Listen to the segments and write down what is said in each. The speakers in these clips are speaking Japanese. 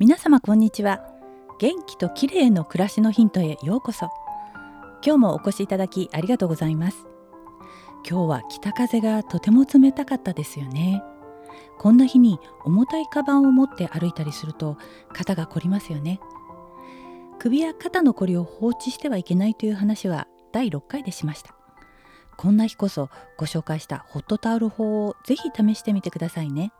皆様こんにちは。元気と綺麗の暮らしのヒントへようこそ。今日もお越しいただきありがとうございます。今日は北風がとても冷たかったですよね。こんな日に重たいカバンを持って歩いたりすると肩が凝りますよね。首や肩のこりを放置してはいけないという話は第6回でしました。こんな日こそご紹介したホットタオル法をぜひ試してみてくださいね。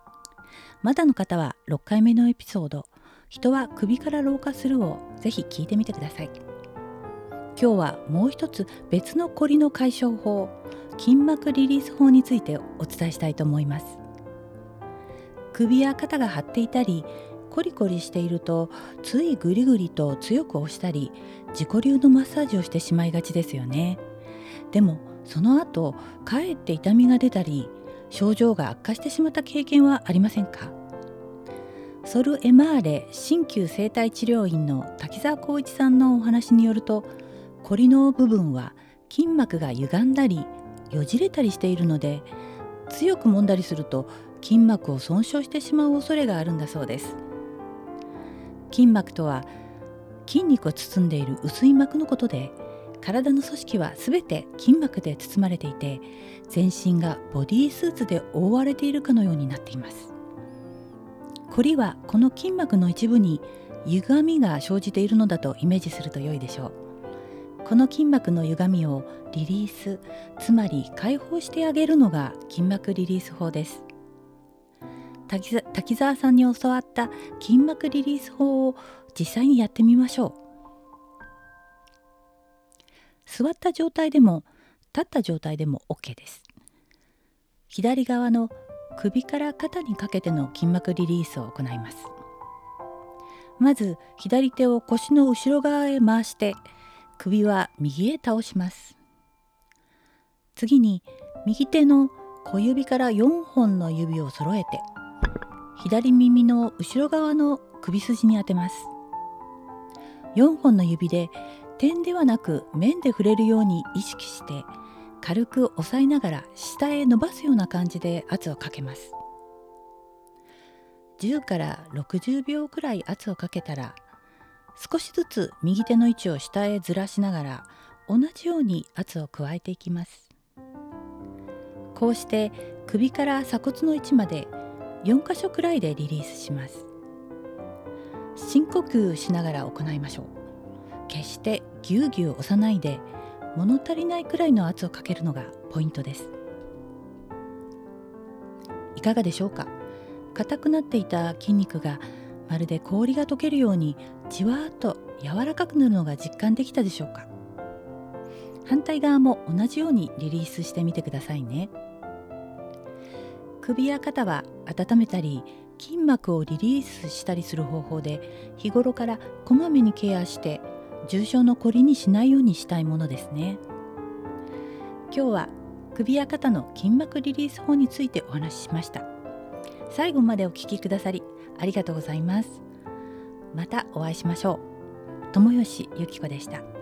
まだの方は6回目のエピソード「人は首から老化する」をぜひ聞いてみてください。今日はもう一つ別のこりの解消法筋膜リリース法についてお伝えしたいと思います。首や肩が張っていたりコリコリしているとついグリグリと強く押したり自己流のマッサージをしてしまいがちですよね。でもその後かえって痛みが出たり症状が悪化してしまった経験はありませんか？ソル・エマーレ鍼灸整体治療院の滝沢光一さんのお話によるとコリの部分は筋膜が歪んだりよじれたりしているので強く揉んだりすると筋膜を損傷してしまう恐れがあるんだそうです。筋膜とは筋肉を包んでいる薄い膜のことで体の組織は全て筋膜で包まれていて全身がボディースーツで覆われているかのようになっています。こりはこの筋膜の一部に歪みが生じているのだとイメージすると良いでしょう。この筋膜の歪みをリリースつまり解放してあげるのが筋膜リリース法です。滝沢さんに教わった筋膜リリース法を実際にやってみましょう。座った状態でも立った状態でも OK です。左側の首から肩にかけての筋膜リリースを行います。まず左手を腰の後ろ側へ回して首は右へ倒します。次に右手の小指から4本の指を揃えて左耳の後ろ側の首筋に当てます。4本の指で点ではなく面で触れるように意識して軽く押さえながら下へ伸ばすような感じで圧をかけます。10から60秒くらい圧をかけたら少しずつ右手の位置を下へずらしながら同じように圧を加えていきます。こうして首から鎖骨の位置まで4箇所くらいでリリースします。深呼吸しながら行いましょう。決してぎゅうぎゅう押さないで物足りないくらいの圧をかけるのがポイントです。いかがでしょうか？硬くなっていた筋肉がまるで氷が溶けるようにじわーっと柔らかくなるのが実感できたでしょうか？反対側も同じようにリリースしてみてくださいね。首や肩は温めたり筋膜をリリースしたりする方法で日頃からこまめにケアして重症のこりにしないようにしたいものですね。今日は首や肩の筋膜リリース法についてお話ししました。最後までお聞きくださりありがとうございます。またお会いしましょう。友吉ゆき子でした。